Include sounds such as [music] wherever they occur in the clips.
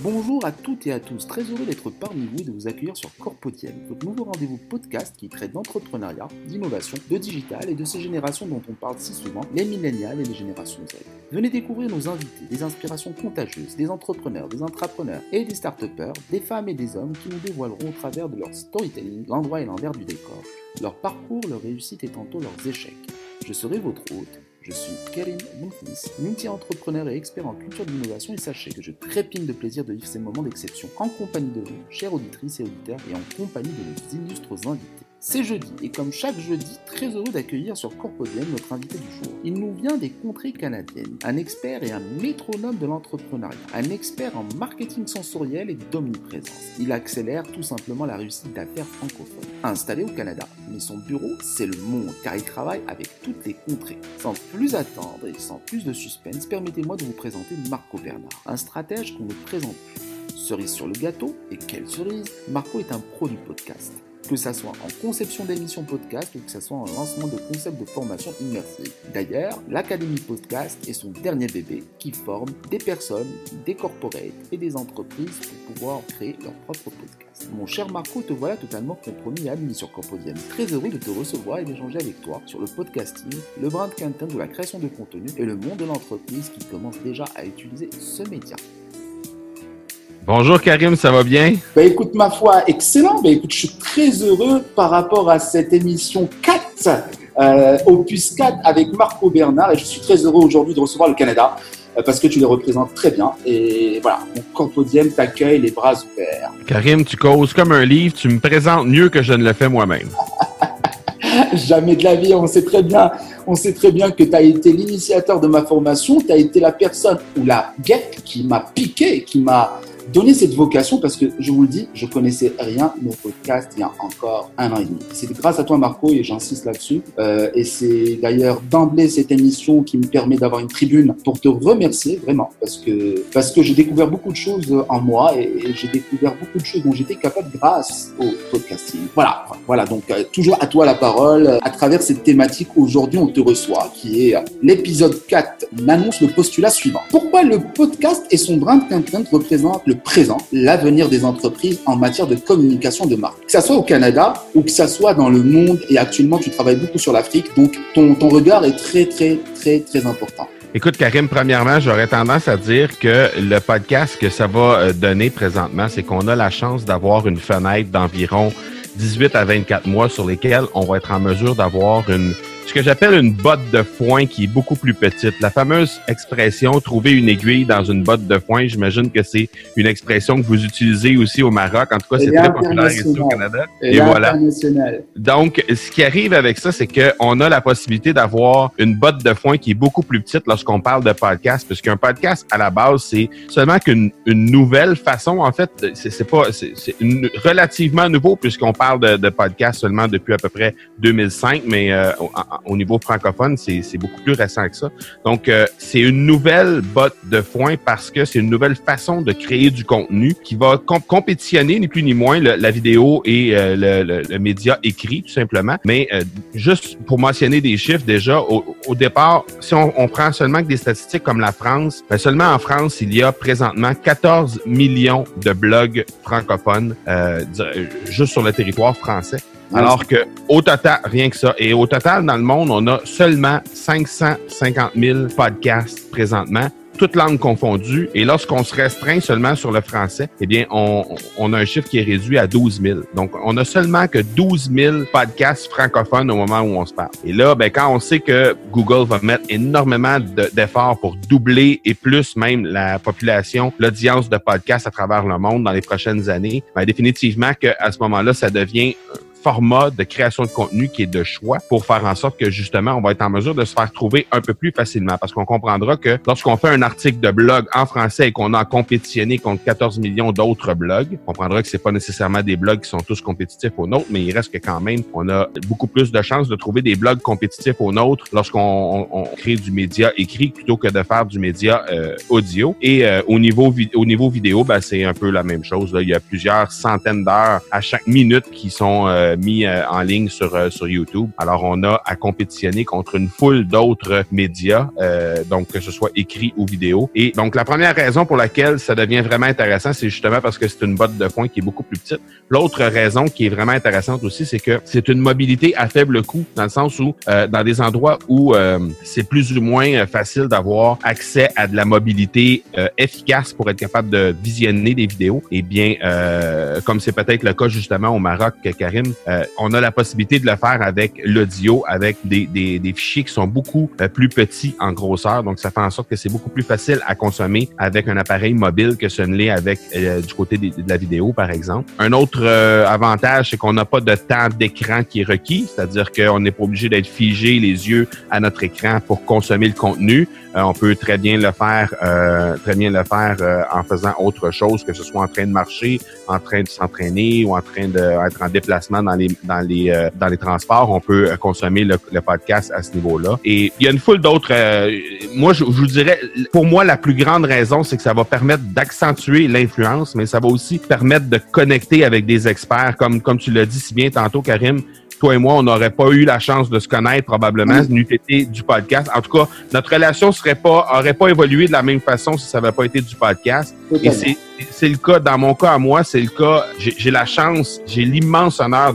Bonjour à toutes et à tous, très heureux d'être parmi vous et de vous accueillir sur Corpodienne, votre nouveau rendez-vous podcast qui traite d'entrepreneuriat, d'innovation, de digital et de ces générations dont on parle si souvent, les millénials et les générations Z. Venez découvrir nos invités, des inspirations contagieuses, des entrepreneurs, des intrapreneurs et des start des femmes et des hommes qui nous dévoileront au travers de leur storytelling l'endroit et l'envers du décor, leur parcours, leur réussite et tantôt leurs échecs. Je serai votre hôte je suis Karim Bonfils, multi-entrepreneur et expert en culture d'innovation et sachez que je trépine de plaisir de vivre ces moments d'exception en compagnie de vous, chères auditrices et auditeurs, et en compagnie de nos illustres invités. C'est jeudi et comme chaque jeudi, très heureux d'accueillir sur Corpodium notre invité du jour. Il nous vient des contrées canadiennes, un expert et un métronome de l'entrepreneuriat, un expert en marketing sensoriel et d'omniprésence. Il accélère tout simplement la réussite d'affaires francophones. Installé au Canada, mais son bureau, c'est le monde car il travaille avec toutes les contrées. Sans plus attendre et sans plus de suspense, permettez-moi de vous présenter Marco Bernard, un stratège qu'on ne présente plus. Cerise sur le gâteau, et quelle cerise? Marco est un pro du podcast que ça soit en conception d'émissions podcast ou que ça soit en lancement de concepts de formation immersive. D'ailleurs, l'Académie Podcast est son dernier bébé qui forme des personnes, des corporates et des entreprises pour pouvoir créer leur propre podcast. Mon cher Marco, te voilà totalement compromis et admis sur Corpodium. Très heureux de te recevoir et d'échanger avec toi sur le podcasting, le brand content de la création de contenu et le monde de l'entreprise qui commence déjà à utiliser ce média. Bonjour Karim, ça va bien? Ben écoute, ma foi, excellent. Ben écoute, je suis très heureux par rapport à cette émission 4, euh, Opus 4 avec Marco Bernard et je suis très heureux aujourd'hui de recevoir le Canada euh, parce que tu les représentes très bien. Et voilà, mon corpodium t'accueille les bras ouverts. Karim, tu causes comme un livre, tu me présentes mieux que je ne le fais moi-même. [laughs] Jamais de la vie, on sait très bien, on sait très bien que tu as été l'initiateur de ma formation, tu as été la personne ou la guêpe qui m'a piqué, qui m'a donner cette vocation parce que je vous le dis, je connaissais rien nos podcasts il y a encore un an et demi. C'est grâce à toi Marco et j'insiste là-dessus. Euh, et c'est d'ailleurs d'emblée cette émission qui me permet d'avoir une tribune pour te remercier vraiment parce que parce que j'ai découvert beaucoup de choses en moi et, j'ai découvert beaucoup de choses dont j'étais capable grâce au podcasting. Voilà, voilà donc euh, toujours à toi la parole à travers cette thématique. Aujourd'hui, on te reçoit qui est l'épisode 4. On annonce le postulat suivant. Pourquoi le podcast et son brand content représentent le présent, l'avenir des entreprises en matière de communication de marque. Que ça soit au Canada ou que ça soit dans le monde et actuellement tu travailles beaucoup sur l'Afrique, donc ton, ton regard est très très très très important. Écoute, Karim, premièrement, j'aurais tendance à dire que le podcast que ça va euh, donner présentement, c'est qu'on a la chance d'avoir une fenêtre d'environ 18 à 24 mois sur lesquels on va être en mesure d'avoir une ce que j'appelle une botte de foin qui est beaucoup plus petite. La fameuse expression trouver une aiguille dans une botte de foin, j'imagine que c'est une expression que vous utilisez aussi au Maroc. En tout cas, c'est très populaire ici au Canada. Et, voilà. Donc, ce qui arrive avec ça, c'est qu'on a la possibilité d'avoir une botte de foin qui est beaucoup plus petite lorsqu'on parle de podcast, puisqu'un podcast, à la base, c'est seulement qu'une une nouvelle façon. En fait, c'est pas, c'est relativement nouveau puisqu'on parle de, de podcast seulement depuis à peu près 2005, mais euh, au niveau francophone, c'est beaucoup plus récent que ça. Donc, euh, c'est une nouvelle botte de foin parce que c'est une nouvelle façon de créer du contenu qui va compétitionner ni plus ni moins la vidéo et euh, le, le, média écrit, tout simplement. Mais euh, juste pour mentionner des chiffres, déjà, au, au départ, si on, on, prend seulement des statistiques comme la France, ben seulement en France, il y a présentement 14 millions de blogs francophones juste sur le territoire français. Alors que au total, rien que ça, et au total dans le monde, on a seulement 550 000 podcasts présentement toutes langues confondues. Et lorsqu'on se restreint seulement sur le français, eh bien, on, on, a un chiffre qui est réduit à 12 000. Donc, on a seulement que 12 000 podcasts francophones au moment où on se parle. Et là, ben, quand on sait que Google va mettre énormément d'efforts pour doubler et plus même la population, l'audience de podcasts à travers le monde dans les prochaines années, ben, définitivement qu'à ce moment-là, ça devient format de création de contenu qui est de choix pour faire en sorte que justement, on va être en mesure de se faire trouver un peu plus facilement parce qu'on comprendra que lorsqu'on fait un article de blog en français et qu'on a compétitionné contre 14 millions d'autres blogs, on comprendra que c'est pas nécessairement des blogs qui sont tous compétitifs aux nôtres, mais il reste que quand même, on a beaucoup plus de chances de trouver des blogs compétitifs aux nôtres lorsqu'on on, crée du média écrit plutôt que de faire du média euh, audio. Et euh, au niveau au niveau vidéo, ben, c'est un peu la même chose. Là. Il y a plusieurs centaines d'heures à chaque minute qui sont euh, mis en ligne sur, sur YouTube. Alors, on a à compétitionner contre une foule d'autres médias, donc que ce soit écrit ou vidéo. Et donc, la première raison pour laquelle ça devient vraiment intéressant, c'est justement parce que c'est une botte de foin qui est beaucoup plus petite. L'autre raison qui est vraiment intéressante aussi, c'est que c'est une mobilité à faible coût, dans le sens où, dans des endroits où c'est plus ou moins facile d'avoir accès à de la mobilité efficace pour être capable de visionner des vidéos, eh bien, euh, comme c'est peut-être le cas justement au Maroc, Karim, euh, on a la possibilité de le faire avec l'audio, avec des, fichiers qui sont beaucoup euh, plus petits en grosseur. Donc, ça fait en sorte que c'est beaucoup plus facile à consommer avec un appareil mobile que ce ne l'est avec du côté de, la vidéo, par exemple. Un autre avantage, c'est qu'on n'a pas de temps d'écran qui est requis, c'est-à-dire qu'on n'est pas obligé d'être figé les yeux à notre écran pour consommer le contenu. On peut très bien le faire, très bien le faire en faisant autre chose, que ce soit en train de marcher, en train de s'entraîner ou en train d'être en déplacement dans les dans les euh, dans les transports, on peut euh, consommer le, podcast à ce niveau-là. Et il y a une foule d'autres. Euh, moi, je, vous dirais, pour moi, la plus grande raison, c'est que ça va permettre d'accentuer l'influence, mais ça va aussi permettre de connecter avec des experts, comme comme tu l'as dit si bien tantôt, Karim toi et moi, on n'aurait pas eu la chance de se connaître probablement, n'eût été du podcast. En tout cas, notre relation serait pas, aurait pas évolué de la même façon si ça n'avait pas été du podcast. Et c'est c'est le cas, dans mon cas à moi, c'est le cas, j'ai la chance, j'ai l'immense honneur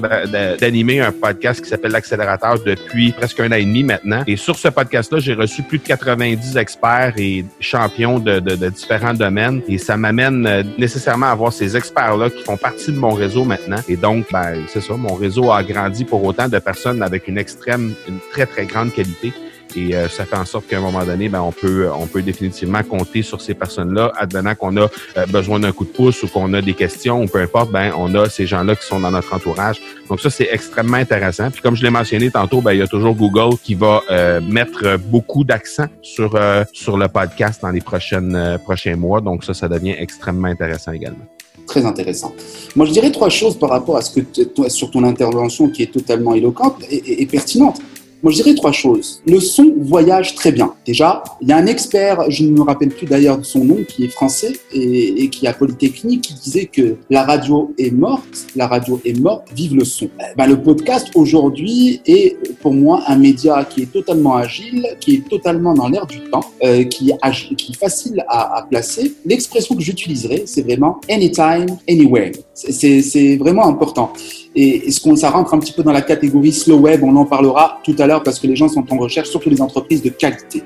d'animer un podcast qui s'appelle l'Accélérateur depuis presque un an et demi maintenant. Et sur ce podcast-là, j'ai reçu plus de 90 experts et champions de, de, différents domaines. Et ça m'amène euh, nécessairement à avoir ces experts-là qui font partie de mon réseau maintenant. Et donc, ben, c'est ça, mon réseau a grandi pour autant de personnes avec une extrême, une très, très grande qualité. Et euh, ça fait en sorte qu'à un moment donné, ben, on peut on peut définitivement compter sur ces personnes-là, advenant qu'on a euh, besoin d'un coup de pouce ou qu'on a des questions ou peu importe, ben on a ces gens-là qui sont dans notre entourage. Donc ça, c'est extrêmement intéressant. Puis comme je l'ai mentionné tantôt, ben, il y a toujours Google qui va euh, mettre beaucoup d'accent sur sur le podcast dans les prochaines prochains mois. Donc ça, ça devient extrêmement intéressant également très intéressant. Moi, je dirais trois choses par rapport à ce que sur ton intervention qui est totalement éloquente et pertinente. Moi, je dirais trois choses. Le son voyage très bien. Déjà, il y a un expert, je ne me rappelle plus d'ailleurs de son nom, qui est français et, qui a Polytechnique, qui disait que la radio est morte, la radio est morte, vive le son. Eh ben, le podcast aujourd'hui est pour moi un média qui est totalement agile, qui est totalement dans l'air du temps, euh, qui, est qui est facile à, à placer. L'expression que j'utiliserai, c'est vraiment anytime, anywhere. C'est vraiment important. Et est-ce qu'on ça rentre un petit peu dans la catégorie slow web On en parlera tout à l'heure parce que les gens sont en recherche, surtout les entreprises de qualité.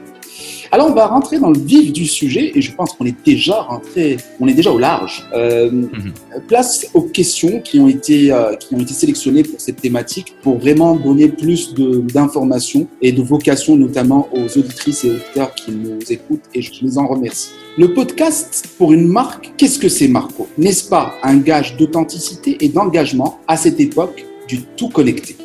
Alors, on va rentrer dans le vif du sujet et je pense qu'on est déjà rentré, on est déjà au large. Euh, mhm. Place aux questions qui ont été euh, qui ont été sélectionnées pour cette thématique pour vraiment donner plus d'informations et de vocation notamment aux auditrices et auditeurs qui nous écoutent et je les en remercie. Le podcast pour une marque, qu'est-ce que c'est Marco? N'est-ce pas un gage d'authenticité et d'engagement à cette époque du tout connecté?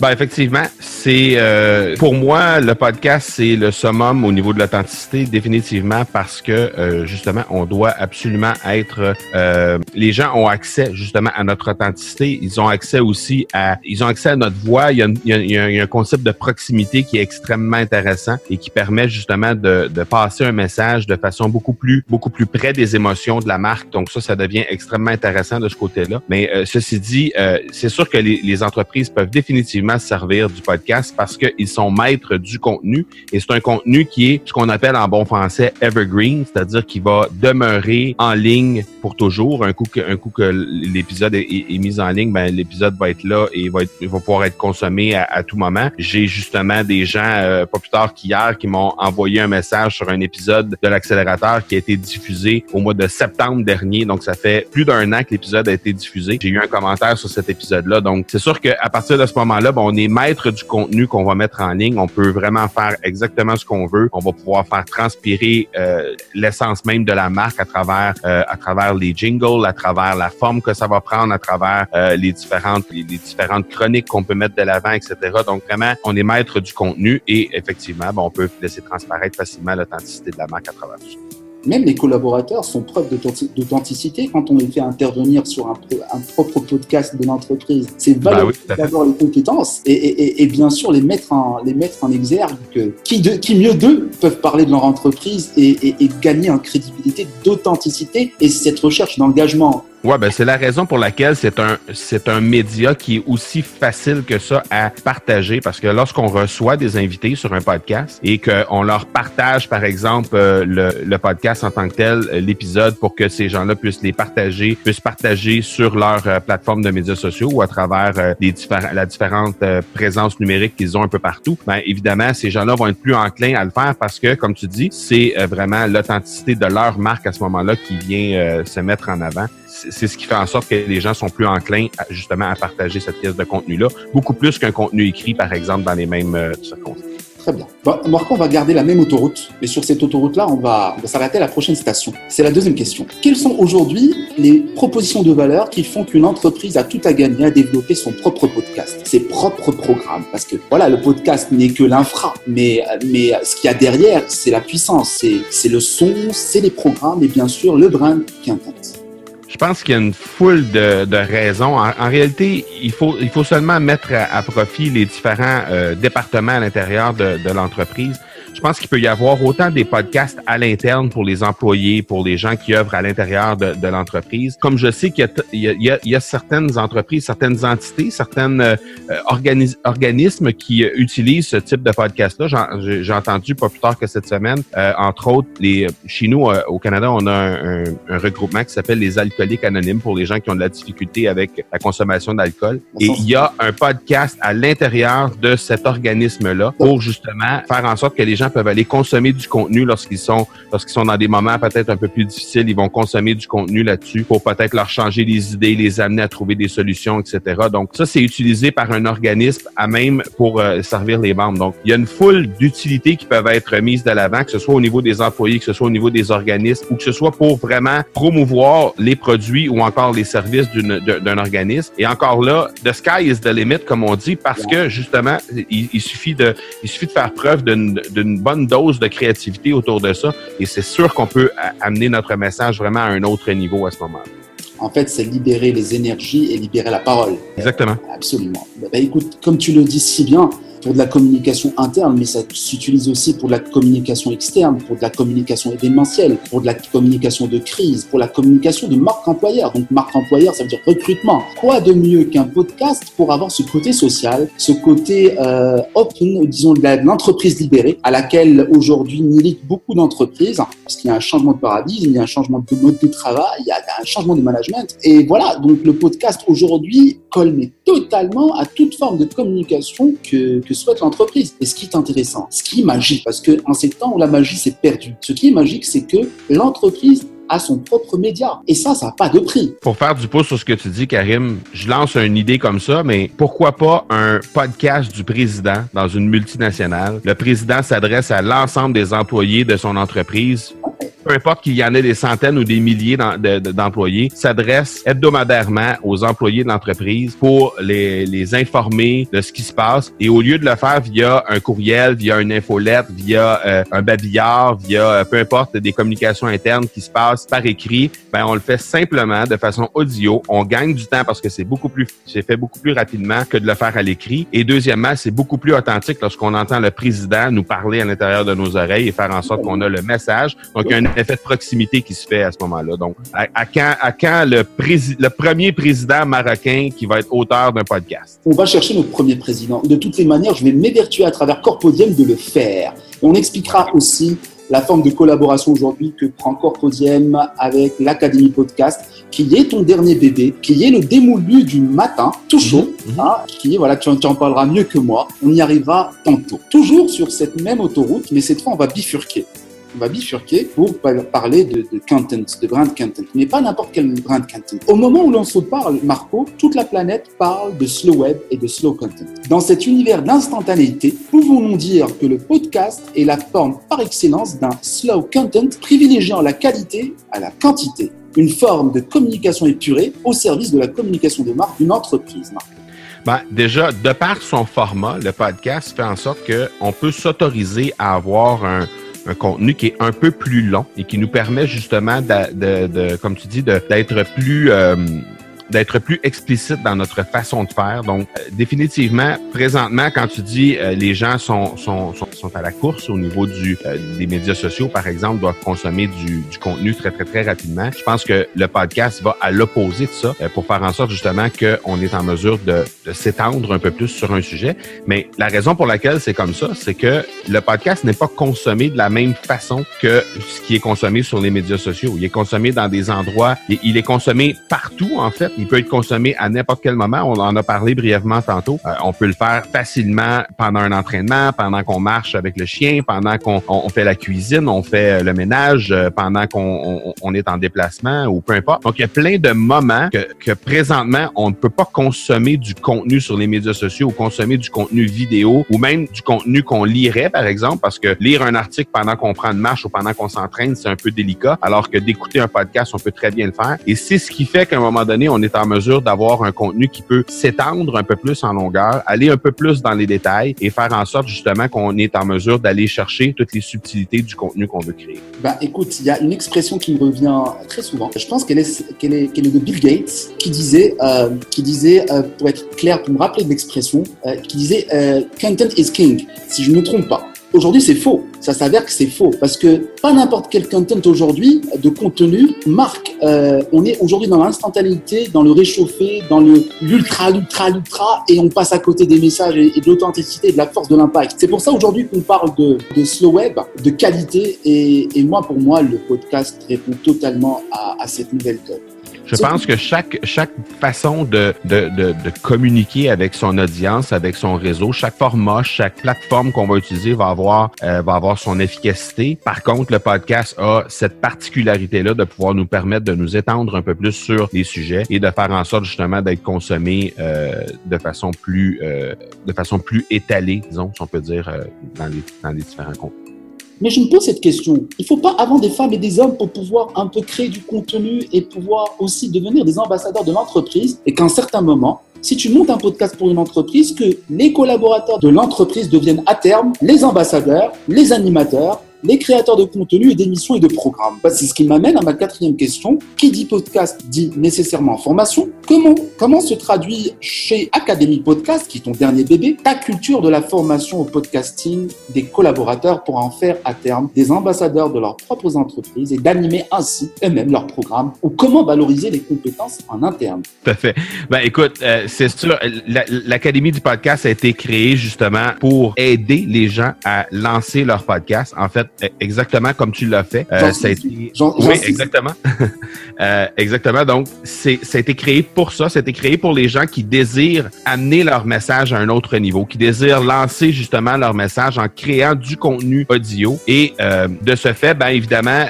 Ben effectivement, c'est euh, pour moi le podcast c'est le summum au niveau de l'authenticité définitivement parce que euh, justement on doit absolument être euh, les gens ont accès justement à notre authenticité, ils ont accès aussi à ils ont accès à notre voix, il y a, il y a, un concept de proximité qui est extrêmement intéressant et qui permet justement de, de passer un message de façon beaucoup plus beaucoup plus près des émotions de la marque. Donc ça ça devient extrêmement intéressant de ce côté-là. Mais ceci dit, c'est sûr que les, les entreprises peuvent définitivement servir du podcast parce qu'ils sont maîtres du contenu et c'est un contenu qui est ce qu'on appelle en bon français evergreen, c'est-à-dire qui va demeurer en ligne pour toujours. Un coup que, un coup que l'épisode est, mis en ligne, ben l'épisode va être là et va, être, va pouvoir être consommé à, tout moment. J'ai justement des gens euh, pas plus tard qu'hier qui m'ont envoyé un message sur un épisode de l'accélérateur qui a été diffusé au mois de septembre dernier. Donc ça fait plus d'un an que l'épisode a été diffusé. J'ai eu un commentaire sur cet épisode-là. Donc c'est sûr qu'à partir de ce moment-là, on est maître du contenu qu'on va mettre en ligne. On peut vraiment faire exactement ce qu'on veut. On va pouvoir faire transpirer euh, l'essence même de la marque à travers euh, à travers les jingles, à travers la forme que ça va prendre, à travers euh, les différentes les, différentes chroniques qu'on peut mettre de l'avant, etc. Donc vraiment, on est maître du contenu et effectivement, on peut laisser transparaître facilement l'authenticité de la marque à travers tout ça même les collaborateurs sont preuve d'authenticité quand on les fait intervenir sur un, propre podcast de l'entreprise. C'est bah valable d'avoir les compétences et, bien sûr les mettre en, les mettre en exergue. Qui, de, qui mieux d'eux peuvent parler de leur entreprise et, gagner en crédibilité, d'authenticité et cette recherche d'engagement Ouais, ben c'est la raison pour laquelle c'est un c'est un média qui est aussi facile que ça à partager parce que lorsqu'on reçoit des invités sur un podcast et qu'on leur partage par exemple euh, le, podcast en tant que tel, euh, l'épisode pour que ces gens-là puissent les partager, puissent partager sur leur euh, plateforme de médias sociaux ou à travers les différents la différente présence numérique qu'ils ont un peu partout. Ben évidemment, ces gens-là vont être plus enclins à le faire parce que comme tu dis, c'est vraiment l'authenticité de leur marque à ce moment-là qui vient se mettre en avant c'est ce qui fait en sorte que les gens sont plus enclins justement à partager cette pièce de contenu-là, beaucoup plus qu'un contenu écrit, par exemple, dans les mêmes euh, circonstances. Très bien. Bon, Marco, on va garder la même autoroute, mais sur cette autoroute-là, on va, s'arrêter à la prochaine station. C'est la deuxième question. Quelles sont aujourd'hui les propositions de valeur qui font qu'une entreprise a tout à gagner à développer son propre podcast, ses propres programmes? Parce que voilà, le podcast n'est que l'infra, mais, mais ce qu'il y a derrière, c'est la puissance, c'est le son, c'est les programmes et bien sûr le brand qui intègre. Je pense qu'il y a une foule de, raisons. En, réalité, il faut, seulement mettre à, profit les différents euh, départements à l'intérieur de l'entreprise je pense qu'il peut y avoir autant des podcasts à l'interne pour les employés, pour les gens qui œuvrent à l'intérieur de, l'entreprise. Comme je sais qu'il y, y, y, a certaines entreprises, certaines entités, certains euh, organismes qui utilisent ce type de podcast-là. J'ai entendu pas plus tard que cette semaine, euh, entre autres, les, chez nous euh, au Canada, on a un, un, regroupement qui s'appelle les alcooliques anonymes pour les gens qui ont de la difficulté avec la consommation d'alcool. Et il y a un podcast à l'intérieur de cet organisme-là pour justement faire en sorte que les gens peuvent aller consommer du contenu lorsqu'ils sont lorsqu'ils sont dans des moments peut-être un peu plus difficiles. Ils vont consommer du contenu là-dessus pour peut-être leur changer les idées, les amener à trouver des solutions, etc. Donc ça, c'est utilisé par un organisme à même pour euh, servir les membres. Donc il y a une foule d'utilités qui peuvent être mises de l'avant, que ce soit au niveau des employés, que ce soit au niveau des organismes, ou que ce soit pour vraiment promouvoir les produits ou encore les services d'un organisme. Et encore là, the sky is the limit, comme on dit, parce que justement, il, il suffit de il suffit de faire preuve d'une bonne dose de créativité autour de ça. Et c'est sûr qu'on peut amener notre message vraiment à un autre niveau à ce moment-là. En fait, c'est libérer les énergies et libérer la parole. Exactement. Absolument. Bah, écoute, comme tu le dis si bien, pour de la communication interne, mais ça s'utilise aussi pour de la communication externe, pour de la communication événementielle, pour de la communication de crise, pour la communication de marque employeur. Donc marque employeur, ça veut dire recrutement. Quoi de mieux qu'un podcast pour avoir ce côté social, ce côté euh, open, disons de l'entreprise libérée, à laquelle aujourd'hui militent beaucoup d'entreprises, parce qu'il y a un changement de paradigme, il y a un changement de mode de travail, il y a un changement de management. Et voilà, donc le podcast aujourd'hui colle totalement à toute forme de communication que, que souhaite l'entreprise. Et ce qui est intéressant, ce qui est magique, parce que en ces temps où la magie s'est perdue, ce qui est magique, c'est que l'entreprise a son propre média. Et ça, ça n'a pas de prix. Pour faire du pouce sur ce que tu dis, Karim, je lance une idée comme ça, mais pourquoi pas un podcast du président dans une multinationale? Le président s'adresse à l'ensemble des employés de son entreprise peu importe qu'il y en ait des centaines ou des milliers d'employés, s'adresse hebdomadairement aux employés de l'entreprise pour les, informer de ce qui se passe. Et au lieu de le faire via un courriel, via une infolette, via euh, un babillard, via euh, peu importe des communications internes qui se passent par écrit, ben on le fait simplement de façon audio. On gagne du temps parce que c'est beaucoup plus, c'est fait beaucoup plus rapidement que de le faire à l'écrit. Et deuxièmement, c'est beaucoup plus authentique lorsqu'on entend le président nous parler à l'intérieur de nos oreilles et faire en sorte qu'on a le message. Donc, effet de proximité qui se fait à ce moment-là. Donc, à, quand, à quand le, le premier président marocain qui va être auteur d'un podcast? On va chercher notre premier président. De toutes les manières, je vais m'évertuer à travers Corpodium de le faire. on expliquera aussi la forme de collaboration aujourd'hui que prend Corpodium avec l'Académie Podcast, qui est ton dernier bébé, qui est le démoulu du matin, tout chaud, mhm, mhm. Hein, qui est, voilà, tu en parleras mieux que moi. On y arrivera tantôt. Toujours sur cette même autoroute, mais cette fois, on va bifurquer on va bifurquer pour parler de, content, de brand content, mais pas n'importe quel brand content. Au moment où l'on se parle, Marco, toute la planète parle de slow web et de slow content. Dans cet univers d'instantanéité, pouvons-nous dire que le podcast est la forme par excellence d'un slow content privilégiant la qualité à la quantité, une forme de communication épurée au service de la communication de marque d'une entreprise, Marco. Ben, déjà, de par son format, le podcast fait en sorte qu'on peut s'autoriser à avoir un, un contenu qui est un peu plus long et qui nous permet justement, de, comme tu dis, d'être plus... Euh, d'être plus explicite dans notre façon de faire. Donc, euh, définitivement, présentement, quand tu dis euh, les gens sont, sont, sont, sont, à la course au niveau du, euh, des médias sociaux, par exemple, doivent consommer du, du, contenu très, très, très rapidement, je pense que le podcast va à l'opposé de ça pour faire en sorte justement qu'on est en mesure de, de s'étendre un peu plus sur un sujet. Mais la raison pour laquelle c'est comme ça, c'est que le podcast n'est pas consommé de la même façon que ce qui est consommé sur les médias sociaux. Il est consommé dans des endroits, il est consommé partout en fait. Il peut être consommé à n'importe quel moment. On en a parlé brièvement tantôt. Euh, on peut le faire facilement pendant un entraînement, pendant qu'on marche avec le chien, pendant qu'on on fait la cuisine, on fait le ménage, euh, pendant qu'on on, est en déplacement ou peu importe. Donc il y a plein de moments que, que présentement on ne peut pas consommer du contenu sur les médias sociaux ou consommer du contenu vidéo ou même du contenu qu'on lirait par exemple parce que lire un article pendant qu'on prend une marche ou pendant qu'on s'entraîne c'est un peu délicat alors que d'écouter un podcast on peut très bien le faire et c'est ce qui fait qu'à un moment donné on est en mesure d'avoir un contenu qui peut s'étendre un peu plus en longueur, aller un peu plus dans les détails et faire en sorte justement qu'on est en mesure d'aller chercher toutes les subtilités du contenu qu'on veut créer. Ben, écoute, il y a une expression qui me revient très souvent. Je pense qu'elle est, qu'elle est, qu'elle est de Bill Gates qui disait, euh, qui disait euh, pour être clair, pour me rappeler l'expression, euh, qui disait Content is king, si je ne me trompe pas. Aujourd'hui, c'est faux. Ça s'avère que c'est faux parce que pas n'importe quel content aujourd'hui de contenu marque. Euh, on est aujourd'hui dans l'instantanéité, dans le réchauffé, dans le l'ultra, l'ultra, l'ultra, et on passe à côté des messages et, de l'authenticité et de la force de l'impact. C'est pour ça aujourd'hui qu'on parle de, de, slow web, de qualité, et, et, moi, pour moi, le podcast répond totalement à, à cette nouvelle donne. Je pense que chaque, chaque façon de, de, de, de, communiquer avec son audience, avec son réseau, chaque format, chaque plateforme qu'on va utiliser va avoir, euh, va avoir son efficacité. Par contre, le podcast a cette particularité-là de pouvoir nous permettre de nous étendre un peu plus sur les sujets et de faire en sorte justement d'être consommé euh, de façon plus euh, de façon plus étalée, disons, si on peut dire, euh, dans, les, dans les différents contenus. Mais je me pose cette question. Il ne faut pas avoir des femmes et des hommes pour pouvoir un peu créer du contenu et pouvoir aussi devenir des ambassadeurs de l'entreprise et qu'à un certain moment, si tu montes un podcast pour une entreprise, que les collaborateurs de l'entreprise deviennent à terme les ambassadeurs, les animateurs, les créateurs de contenu et d'émissions et de programmes. Bah, c'est ce qui m'amène à ma quatrième question. Qui dit podcast dit nécessairement formation. Comment, comment se traduit chez Académie Podcast, qui est ton dernier bébé, ta culture de la formation au podcasting des collaborateurs pour en faire à terme des ambassadeurs de leurs propres entreprises et d'animer ainsi eux-mêmes leurs programmes? Ou comment valoriser les compétences en interne? Tout à. Ben, écoute, euh, c'est sûr, l'Académie du podcast a été créée justement pour aider les gens à lancer leur podcast. En fait, exactement comme tu l'as fait. Euh, ça a été... oui, exactement. [laughs] euh, exactement. Donc, c'est, ça a été créé pour ça. Ça a été créé pour les gens qui désirent amener leur message à un autre niveau, qui désirent lancer justement leur message en créant du contenu audio. Et euh, de ce fait, ben évidemment,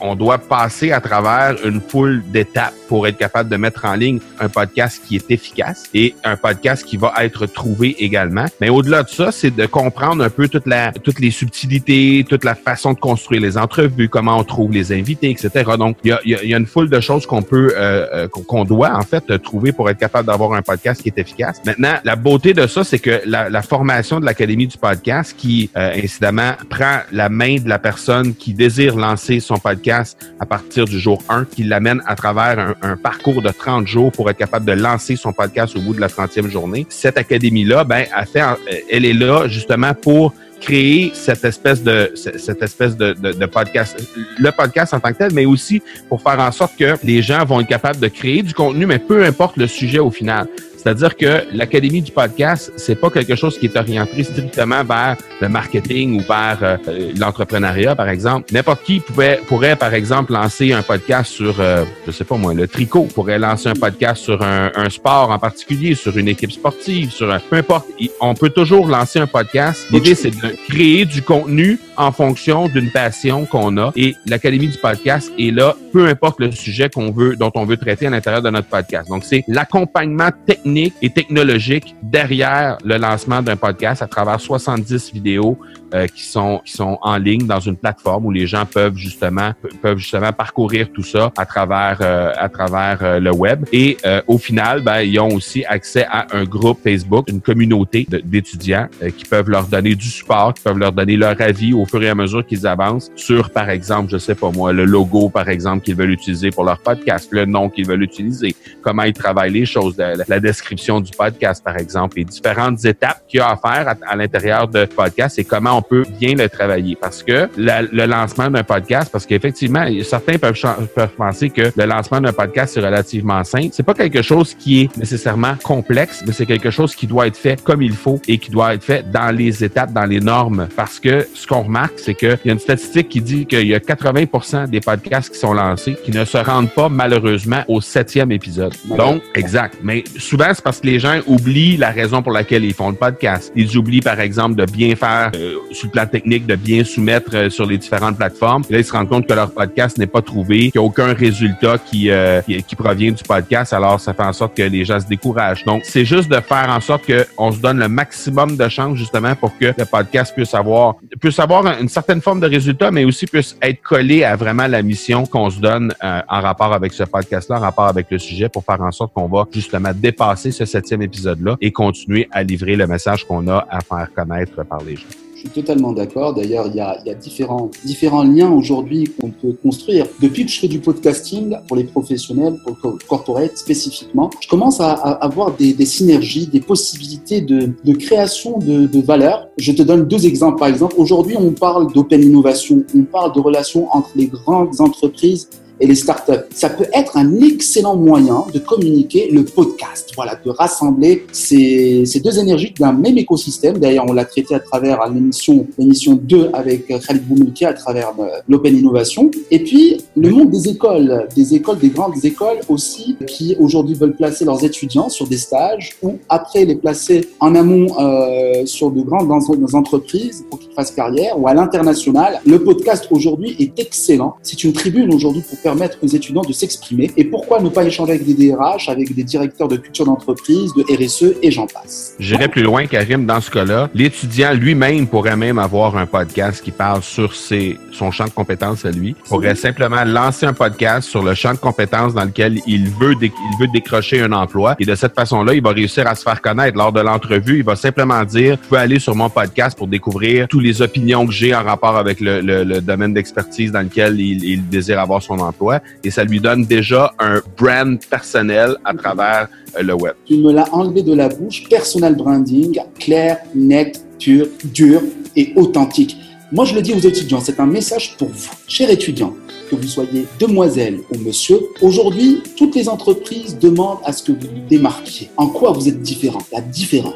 on doit passer à travers une foule d'étapes pour être capable de mettre en ligne un podcast qui est efficace et un podcast qui va être trouvé également. Mais au-delà de ça, c'est de comprendre un peu toute la, toutes les subtilités, toute la façon de construire les entrevues, comment on trouve les invités, etc. Donc, il y a, y a, une foule de choses qu'on peut, euh, euh qu'on doit en fait trouver pour être capable d'avoir un podcast qui est efficace. Maintenant, la beauté de ça, c'est que la, la, formation de l'Académie du podcast, qui euh, incidemment prend la main de la personne qui désire lancer son podcast à partir du jour 1, qui l'amène à travers un, un, parcours de 30 jours pour être capable de lancer son podcast au bout de la 30e journée. Cette académie-là, ben, a fait, elle est là justement pour créer cette espèce de cette espèce de, podcast, le podcast en tant que tel, mais aussi pour faire en sorte que les gens vont être capables de créer du contenu, mais peu importe le sujet au final. C'est-à-dire que l'Académie du podcast, c'est pas quelque chose qui est orienté strictement vers le marketing ou vers euh, l'entrepreneuriat, par exemple. N'importe qui pouvait, pourrait, par exemple, lancer un podcast sur, euh, je sais pas moi, le tricot, pourrait lancer un podcast sur un, un sport en particulier, sur une équipe sportive, sur un, peu importe. On peut toujours lancer un podcast. L'idée, c'est de créer du contenu en fonction d'une passion qu'on a. Et l'Académie du podcast est là, peu importe le sujet qu'on veut, dont on veut traiter à l'intérieur de notre podcast. Donc, c'est l'accompagnement technique et technologique derrière le lancement d'un podcast à travers 70 vidéos euh, qui sont qui sont en ligne dans une plateforme où les gens peuvent justement peuvent justement parcourir tout ça à travers euh, à travers euh, le web. Et au final, ben, ils ont aussi accès à un groupe Facebook, une communauté d'étudiants qui peuvent leur donner du support, qui peuvent leur donner leur avis au fur et à mesure qu'ils avancent sur, par exemple, je sais pas moi, le logo, par exemple, qu'ils veulent utiliser pour leur podcast, le nom qu'ils veulent utiliser, comment ils travaillent les choses, la, description du podcast, par exemple, les différentes étapes qu'il y a à faire à, l'intérieur de podcast et comment on peut bien le travailler. Parce que le lancement d'un podcast, parce qu'effectivement, certains peuvent, peuvent penser que le lancement d'un podcast c'est relativement simple. C'est pas quelque chose qui est nécessairement complexe, mais c'est quelque chose qui doit être fait comme il faut et qui doit être fait dans les étapes, dans les normes. Parce que ce qu'on remarque, c'est qu'il y a une statistique qui dit qu'il y a 80% des podcasts qui sont lancés qui ne se rendent pas malheureusement au septième épisode. Donc, exact. Mais souvent, c'est parce que les gens oublient la raison pour laquelle ils font le podcast. Ils oublient, par exemple, de bien faire euh, sur le plan technique, de bien soumettre euh, sur les différentes plateformes. là, ils se rendent compte que leur podcast n'est pas trouvé, qu'il n'y a aucun résultat euh, qui, qui, provient du podcast. Alors, ça fait en sorte que les gens se découragent. Donc, c'est juste de faire en sorte qu'on se donne le maximum de chance, justement, pour que le podcast puisse avoir, puisse avoir une certaine forme de résultat, mais aussi puisse être collé à vraiment la mission qu'on se donne en rapport avec ce podcast-là, en rapport avec le sujet, pour faire en sorte qu'on va justement dépasser ce septième épisode-là et continuer à livrer le message qu'on a à faire connaître par les gens. Je suis totalement d'accord. D'ailleurs, il y a, différents, liens aujourd'hui qu'on peut construire. Depuis que je fais du podcasting pour les professionnels, pour le corporate spécifiquement, je commence à, avoir des, synergies, des possibilités de, de création de, de valeur. Je te donne deux exemples. Par exemple, aujourd'hui, on parle d'open innovation, on parle de relations entre les grandes entreprises et les startups. Ça peut être un excellent moyen de communiquer le podcast, voilà, de rassembler ces, ces deux énergies d'un même écosystème. D'ailleurs, on l'a traité à travers l'émission, l'émission 2 avec Khalid Boumouki à travers euh, l'Open Innovation. Et puis, le monde des écoles, des écoles, des grandes écoles aussi, qui aujourd'hui veulent placer leurs étudiants sur des stages ou après les placer en amont euh, sur de grandes entreprises pour qu'ils fassent carrière ou à l'international. Le podcast aujourd'hui est excellent. C'est une tribune aujourd'hui pour permettre aux étudiants de s'exprimer. Et pourquoi ne pas échanger avec des DRH, avec des directeurs de culture d'entreprise, de RSE et j'en passe. J'irai plus loin, Karim, dans ce cas-là. L'étudiant lui-même pourrait même avoir un podcast qui parle sur ses, son champ de compétences à lui. Il pourrait simplement lancer un podcast sur le champ de compétences dans lequel il veut, il veut décrocher un emploi. Et de cette façon-là, il va réussir à se faire connaître. Lors de l'entrevue, il va simplement dire, je peux aller sur mon podcast pour découvrir toutes les opinions que j'ai en rapport avec le, le, domaine d'expertise dans lequel il, il désire avoir son emploi et ça lui donne déjà un brand personnel à travers euh, le web. Tu me l'as enlevé de la bouche. Personal branding, clair, net, dur, dur et authentique. Moi, je le dis aux étudiants, c'est un message pour vous, chers étudiants, que vous soyez demoiselle ou monsieur. Aujourd'hui, toutes les entreprises demandent à ce que vous vous démarquiez. En quoi vous êtes différent La différence,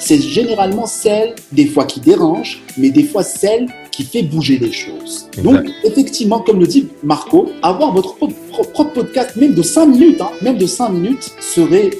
c'est généralement celle, des fois qui dérange, mais des fois celle qui fait bouger les choses. Donc, effectivement, comme le dit Marco, avoir votre propre podcast, même de 5 minutes, hein, même de 5 minutes, serait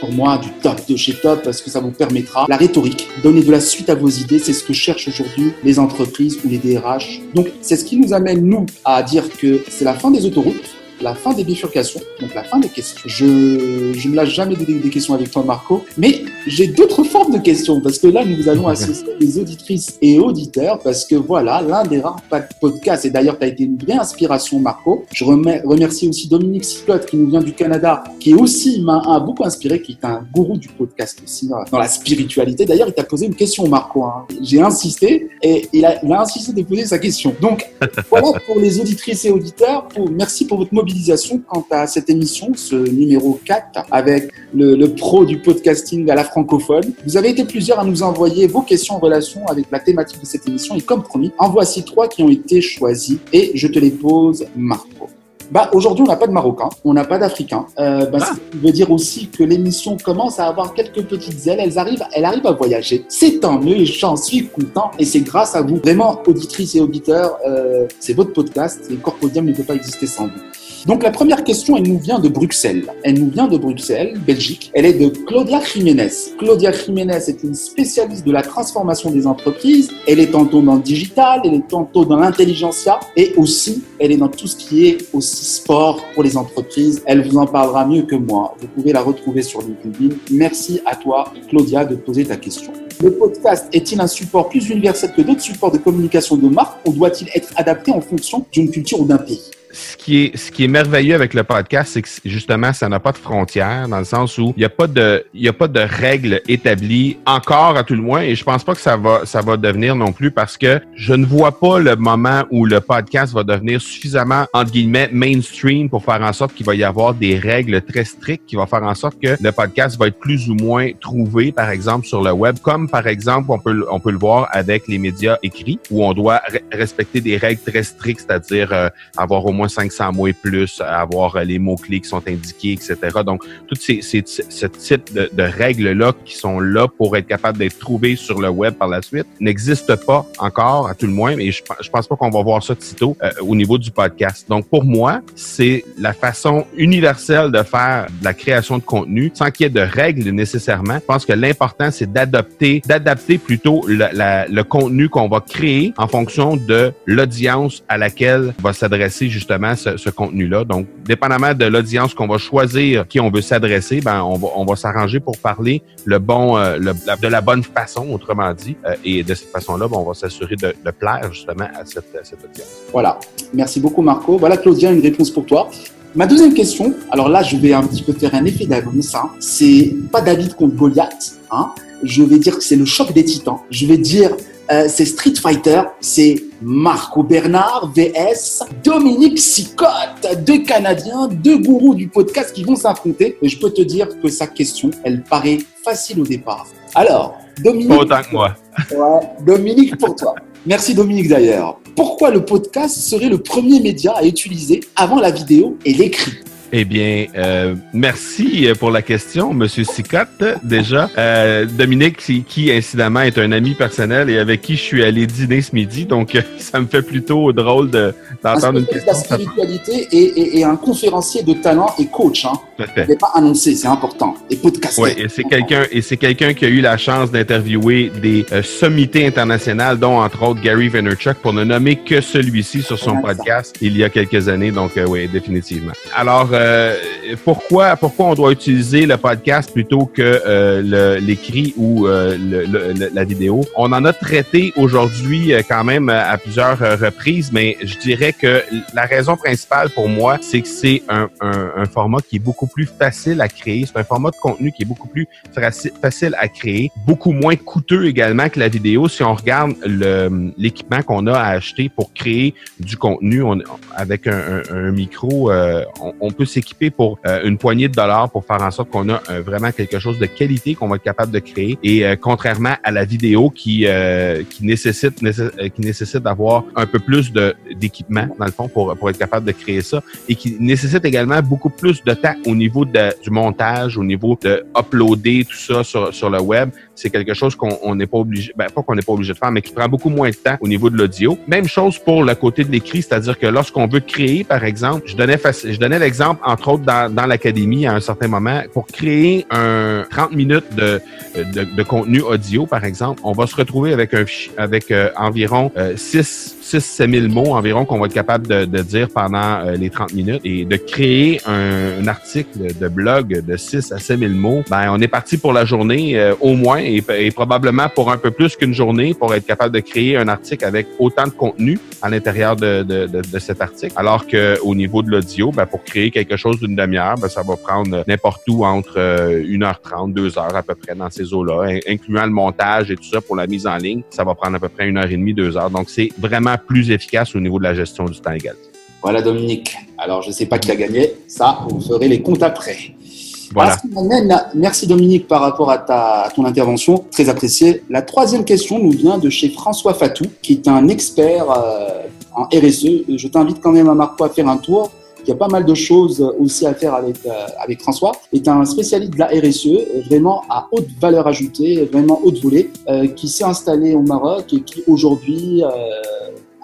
pour moi du top de chez top parce que ça vous permettra la rhétorique, donner de la suite à vos idées. C'est ce que cherchent aujourd'hui les entreprises ou les DRH. Donc, c'est ce qui nous amène, nous, à dire que c'est la fin des autoroutes la fin des bifurcations, donc la fin des questions. Je, je ne lâche jamais des, des questions avec toi, Marco, mais j'ai d'autres formes de questions parce que là, nous allons associer les auditrices et auditeurs parce que voilà, l'un des rares podcasts, et d'ailleurs, tu as été une vraie inspiration, Marco. Je remercie aussi Dominique Sicotte qui nous vient du Canada, qui aussi m'a beaucoup inspiré, qui est un gourou du podcast aussi dans la spiritualité. D'ailleurs, il t'a posé une question, Marco. Hein. J'ai insisté et il a, insisté de poser sa question. Donc, voilà pour les auditrices et auditeurs. Merci pour votre mot mobilisation quant à cette émission, ce numéro 4, avec le, le, pro du podcasting à la francophone. Vous avez été plusieurs à nous envoyer vos questions en relation avec la thématique de cette émission et comme promis, en voici trois qui ont été choisis et je te les pose, Marco. Bah, aujourd'hui, on n'a pas de Marocains, on n'a pas d'Africains. Euh, bah, ah. Ça veut dire aussi que l'émission commence à avoir quelques petites ailes. Elles arrivent, elle arrive à voyager. C'est tant mieux j'en suis content. Et c'est grâce à vous, vraiment, auditrices et auditeurs. Euh, c'est votre podcast et Corpodium ne peut pas exister sans vous. Donc la première question, elle nous vient de Bruxelles. Elle nous vient de Bruxelles, Belgique. Elle est de Claudia Jiménez. Claudia Jiménez est une spécialiste de la transformation des entreprises. Elle est tantôt dans le digital, elle est tantôt dans l'intelligentsia et aussi elle est dans tout ce qui est aussi sport pour les entreprises. Elle vous en parlera mieux que moi. Vous pouvez la retrouver sur LinkedIn. Merci à toi, Claudia, de poser ta question. Le podcast est-il un support plus universel que d'autres supports de communication de marque ou doit-il être adapté en fonction d'une culture ou d'un pays? Ce qui est ce qui est merveilleux avec le podcast, c'est que justement, ça n'a pas de frontières dans le sens où il n'y a pas de il a pas de règles établies encore à tout le moins et je pense pas que ça va ça va devenir non plus parce que je ne vois pas le moment où le podcast va devenir suffisamment entre guillemets mainstream pour faire en sorte qu'il va y avoir des règles très strictes qui va faire en sorte que le podcast va être plus ou moins trouvé par exemple sur le web comme par exemple on peut on peut le voir avec les médias écrits où on doit respecter des règles très strictes, c'est-à-dire euh, avoir au moins 500 mots et plus, avoir euh, les mots-clés qui sont indiqués, etc. Donc, tout ces, ces, ce type de, de règles-là qui sont là pour être capable d'être trouvées sur le web par la suite n'existe pas encore, à tout le moins, mais je, je pense pas qu'on va voir ça tôt euh, au niveau du podcast. Donc, pour moi, c'est la façon universelle de faire de la création de contenu sans qu'il y ait de règles nécessairement. Je pense que l'important, c'est d'adopter, d'adapter plutôt le, le contenu qu'on va créer en fonction de l'audience à laquelle va s'adresser justement ce, contenu-là. Donc, dépendamment de l'audience qu'on va choisir, qui on veut s'adresser, ben on va, on va s'arranger pour parler le bon, euh, de la bonne façon, autrement dit. Euh, et de cette façon-là, ben, on va s'assurer de, plaire justement à cette, cette audience. Voilà. Merci beaucoup, Marco. Voilà, Claudia, une réponse pour toi. Ma deuxième question, alors là, je vais un petit peu faire un effet d'annonce. Hein. C'est pas David contre Goliath. Hein. Je vais dire que c'est le choc des titans. Je vais dire euh, c'est Street Fighter, c'est Marco Bernard vs Dominique Sicotte, deux Canadiens, deux gourous du podcast qui vont s'affronter. Et je peux te dire que sa question, elle paraît facile au départ. Alors, Dominique. autant que moi. Dominique pour toi. Merci Dominique d'ailleurs. Pourquoi le podcast serait le premier média à utiliser avant la vidéo et l'écrit? Eh bien, euh, merci pour la question, Monsieur Sicotte. Déjà, euh, Dominique, qui, incidemment est un ami personnel et avec qui je suis allé dîner ce midi, donc [laughs] ça me fait plutôt drôle de, d'entendre une question. La spiritualité et, et, un conférencier de talent et coach. Hein. n'est pas annoncé, c'est important. Et podcast. Oui, et c'est quelqu'un et c'est quelqu'un qui a eu la chance d'interviewer des euh, sommités internationales, dont entre autres Gary Vaynerchuk, pour ne nommer que celui-ci sur son podcast il y a quelques années. Donc, euh, oui, définitivement. Alors euh, pourquoi, pourquoi on doit utiliser le podcast plutôt que euh, l'écrit ou euh, le, la vidéo? On en a traité aujourd'hui quand même à plusieurs reprises, mais je dirais que la raison principale pour moi, c'est que c'est un, un, un, format qui est beaucoup plus facile à créer. C'est un format de contenu qui est beaucoup plus facile à créer, beaucoup moins coûteux également que la vidéo. Si on regarde l'équipement qu'on a à acheter pour créer du contenu on, avec un, un micro, on, on peut s'équiper pour euh, une poignée de dollars pour faire en sorte qu'on a euh, vraiment quelque chose de qualité qu'on va être capable de créer. Et euh, contrairement à la vidéo qui qui nécessite qui nécessite d'avoir un peu plus de d'équipement dans le fond pour pour être capable de créer ça et qui nécessite également beaucoup plus de temps au niveau de, du montage, au niveau de uploader tout ça sur sur le web c'est quelque chose qu'on n'est pas obligé, ben pas qu'on n'est pas obligé de faire, mais qui prend beaucoup moins de temps au niveau de l'audio. Même chose pour le côté de l'écrit, c'est-à-dire que lorsqu'on veut créer, par exemple, je donnais, je donnais l'exemple, entre autres, dans, l'académie à un certain moment, pour créer un 30 minutes de, de, de, contenu audio, par exemple, on va se retrouver avec un avec euh, environ 6 6-7 000 mots environ qu'on va être capable de, de dire pendant euh, les 30 minutes et de créer un, un, article de blog de 6 à 7 000 mots, ben on est parti pour la journée euh, au moins et, et, probablement pour un peu plus qu'une journée pour être capable de créer un article avec autant de contenu à l'intérieur de, de, de, cet article. Alors que au niveau de l'audio, ben, pour créer quelque chose d'une demi-heure, ben, ça va prendre n'importe où entre 1h30, euh, 2h à peu près dans ces eaux-là, incluant le montage et tout ça pour la mise en ligne. Ça va prendre à peu près une heure et demie, deux heures. Donc c'est vraiment plus efficace au niveau de la gestion du temps égal. Voilà Dominique. Alors je ne sais pas qui a gagné, ça vous ferez les comptes après. Voilà. Merci Dominique par rapport à, ta, ton intervention, très appréciée. La troisième question nous vient de chez François Fatou, qui est un expert euh, en RSE. Je t'invite quand même à Marco à faire un tour. Il y a pas mal de choses aussi à faire avec, euh, avec François. Il est un spécialiste de la RSE, vraiment à haute valeur ajoutée, vraiment haute volée, euh, qui s'est installé au Maroc et qui aujourd'hui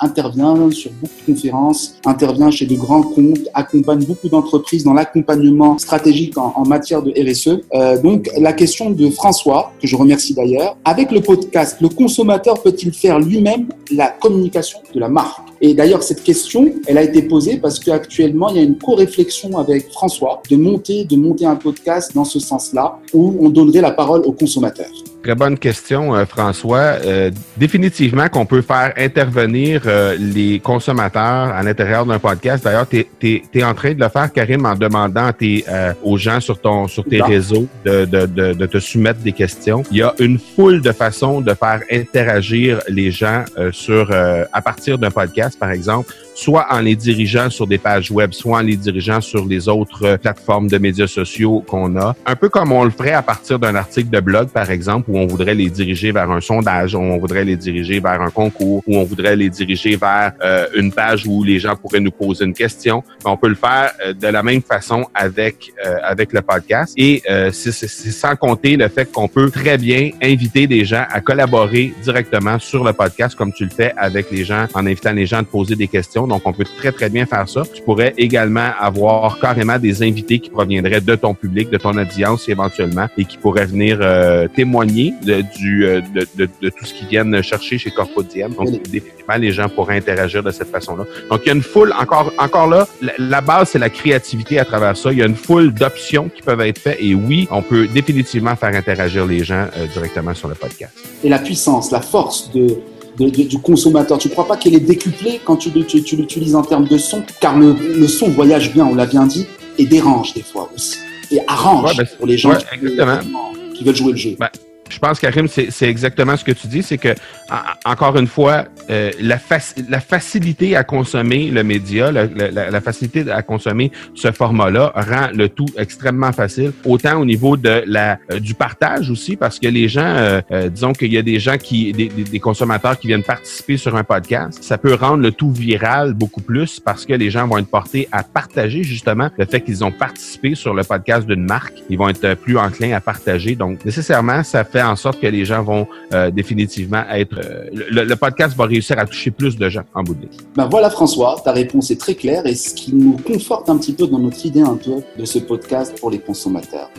intervient sur beaucoup de conférences, intervient chez de grands comptes, accompagne beaucoup d'entreprises dans l'accompagnement stratégique en, matière de RSE. Euh, donc la question de François, que je remercie d'ailleurs, avec le podcast, le consommateur peut-il faire lui-même la communication de la marque? Et d'ailleurs cette question, elle a été posée parce qu'actuellement il y a une co-réflexion avec François de monter, de monter un podcast dans ce sens-là où on donnerait la parole au consommateur. Très bonne question, euh, François. Euh, définitivement qu'on peut faire intervenir euh, les consommateurs à l'intérieur d'un podcast. D'ailleurs, tu es, en train de le faire, Karim, en demandant tes, aux gens sur ton sur tes réseaux de, de, de, de, te soumettre des questions. Il y a une foule de façons de faire interagir les gens sur à partir d'un podcast, par exemple soit en les dirigeant sur des pages web, soit en les dirigeant sur les autres plateformes de médias sociaux qu'on a. Un peu comme on le ferait à partir d'un article de blog, par exemple, où on voudrait les diriger vers un sondage, où on voudrait les diriger vers un concours, où on voudrait les diriger vers euh, une page où les gens pourraient nous poser une question. On peut le faire euh, de la même façon avec euh, avec le podcast. Et c'est sans compter le fait qu'on peut très bien inviter des gens à collaborer directement sur le podcast, comme tu le fais avec les gens, en invitant les gens à te poser des questions donc, on peut très, très bien faire ça. Tu pourrais également avoir carrément des invités qui proviendraient de ton public, de ton audience éventuellement, et qui pourraient venir euh, témoigner de, du, euh, de, de, de, tout ce qu'ils viennent chercher chez Corpodiem. Donc, définitivement, les gens pourraient interagir de cette façon-là. Donc, il y a une foule, encore, encore là, la, base, c'est la créativité à travers ça. Il y a une foule d'options qui peuvent être faites. Et oui, on peut définitivement faire interagir les gens euh, directement sur le podcast. Et la puissance, la force de du consommateur. Tu ne crois pas qu'elle est décuplée quand tu, tu, l'utilises en termes de son Car le, le, son voyage bien, on l'a bien dit, et dérange des fois aussi. Et arrange ben, pour les gens qui, qui, veulent jouer le jeu. Ben, je pense, Karim, c'est exactement ce que tu dis. C'est que, encore une fois, euh, la, la facilité à consommer le média, la, la, facilité à consommer ce format-là rend le tout extrêmement facile, autant au niveau de la euh, du partage aussi, parce que les gens, euh, disons qu'il y a des gens qui, des, des, consommateurs qui viennent participer sur un podcast, ça peut rendre le tout viral beaucoup plus parce que les gens vont être portés à partager justement le fait qu'ils ont participé sur le podcast d'une marque. Ils vont être plus enclins à partager. Donc, nécessairement, ça fait en sorte que les gens vont euh, définitivement être... Euh, le, podcast va réussir à toucher plus de gens en bout de ligne. Ben voilà François, ta réponse est très claire et ce qui nous conforte un petit peu dans notre idée un peu de ce podcast pour les consommateurs.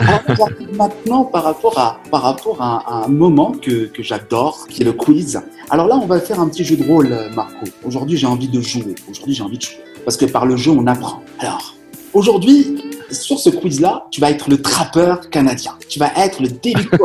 Alors, [laughs] maintenant par rapport à, par rapport à, un moment que, que j'adore, qui est le quiz. Alors là, on va faire un petit jeu de rôle, Marco. Aujourd'hui, j'ai envie de jouer. Aujourd'hui, j'ai envie de jouer. Parce que par le jeu, on apprend. Alors, aujourd'hui, sur ce quiz-là, tu vas être le trappeur canadien. Tu vas être le David [laughs]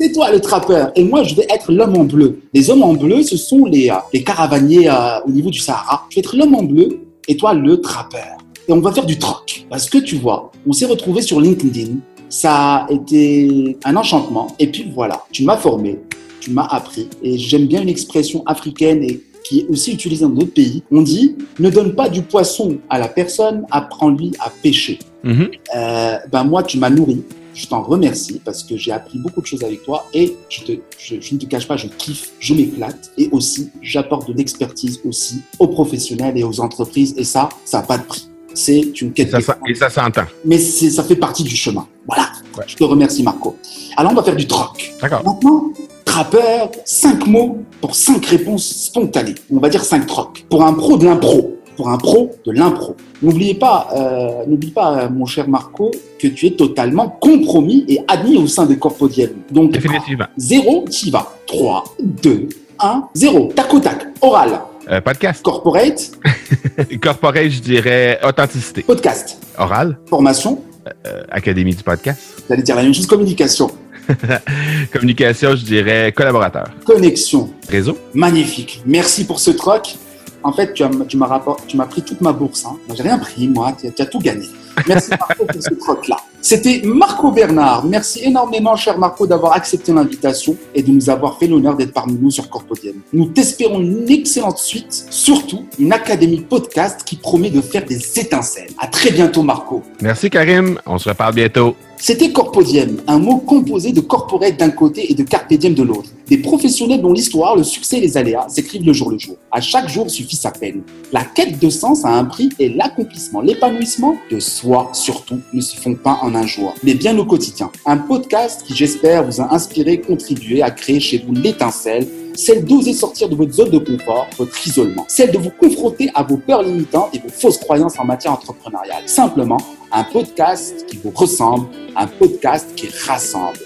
C'est toi le trappeur et moi je vais être l'homme en bleu. Les hommes en bleu, ce sont les, euh, les caravaniers euh, au niveau du Sahara. Je vais être l'homme en bleu et toi le trappeur. Et on va faire du troc. Parce que tu vois, on s'est retrouvé sur LinkedIn. Ça a été un enchantement. Et puis voilà, tu m'as formé, tu m'as appris. Et j'aime bien une expression africaine et qui est aussi utilisée dans d'autres pays. On dit ne donne pas du poisson à la personne, apprends-lui à pêcher. Mhm. Euh, ben moi, tu m'as nourri. Je t'en remercie parce que j'ai appris beaucoup de choses avec toi et je, te, je, ne te cache pas, je kiffe, je m'éclate et aussi j'apporte de l'expertise aussi aux professionnels et aux entreprises et ça, ça n'a pas de prix. C'est une quête. Et ça, et ça s'entend. Mais ça fait partie du chemin. Voilà. Je te remercie, Marco. Alors, on va faire du troc. D'accord. Maintenant, trappeur, cinq mots pour cinq réponses spontanées. On va dire cinq trocs. Pour un pro de l'impro pour un pro de l'impro. N'oubliez pas, euh, n'oublie pas, mon cher Marco, que tu es totalement compromis et admis au sein des Corpodiennes. Donc, Définitivement. 0, tu vas. 3, 2, 1, 0. Tac au tac. Oral. Euh, podcast. Corporate. [laughs] Corporate, je dirais authenticité. Podcast. Oral. Formation. Euh, Académie du podcast. Vous allez dire la même chose, communication. [laughs] communication, je dirais collaborateur. Connexion. Réseau. Magnifique. Merci pour ce troc. En fait, tu, tu m'as pris toute ma bourse. Hein. J'ai rien pris, moi. Tu as, tout gagné. Merci pour ce troc-là. C'était Marco Bernard. Merci énormément, cher Marco, d'avoir accepté l'invitation et de nous avoir fait l'honneur d'être parmi nous sur Corpodium. Nous t'espérons une excellente suite, surtout une académie podcast qui promet de faire des étincelles. À très bientôt, Marco. Merci, Karim. On se reparle bientôt. C'était Corpodium, un mot composé de corporate d'un côté et de carpe de l'autre. Des professionnels dont l'histoire, le succès et les aléas s'écrivent le jour le jour. À chaque jour suffit sa peine. La quête de sens a un prix et l'accomplissement, l'épanouissement de soi surtout ne se font pas en un jour, mais bien au quotidien. Un podcast qui j'espère vous a inspiré, contribué à créer chez vous l'étincelle celle d'oser sortir de votre zone de confort, votre isolement, celle de vous confronter à vos peurs limitantes et vos fausses croyances en matière entrepreneuriale. Simplement, un podcast qui vous ressemble, un podcast qui rassemble.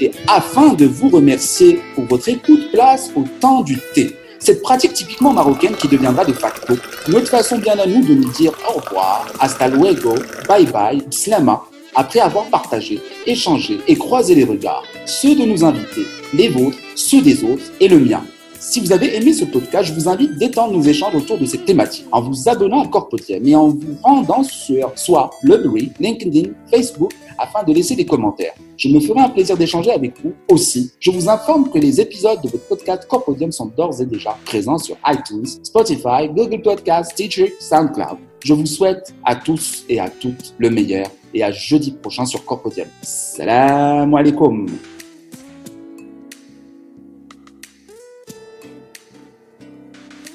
Et afin de vous remercier pour votre écoute, place au temps du thé. Cette pratique typiquement marocaine qui deviendra de facto notre façon bien à nous de nous dire au revoir, hasta luego, bye bye, slama après avoir partagé, échangé et croisé les regards, ceux de nos invités, les vôtres, ceux des autres et le mien. Si vous avez aimé ce podcast, je vous invite d'étendre nos échanges autour de cette thématique en vous abonnant à Corpodium et en vous rendant sur soit Blueberry, LinkedIn, Facebook afin de laisser des commentaires. Je me ferai un plaisir d'échanger avec vous aussi. Je vous informe que les épisodes de votre podcast Corpodium sont d'ores et déjà présents sur iTunes, Spotify, Google Podcasts, Stitcher, SoundCloud. Je vous souhaite à tous et à toutes le meilleur et à jeudi prochain sur Corpodium. Salam alaikum.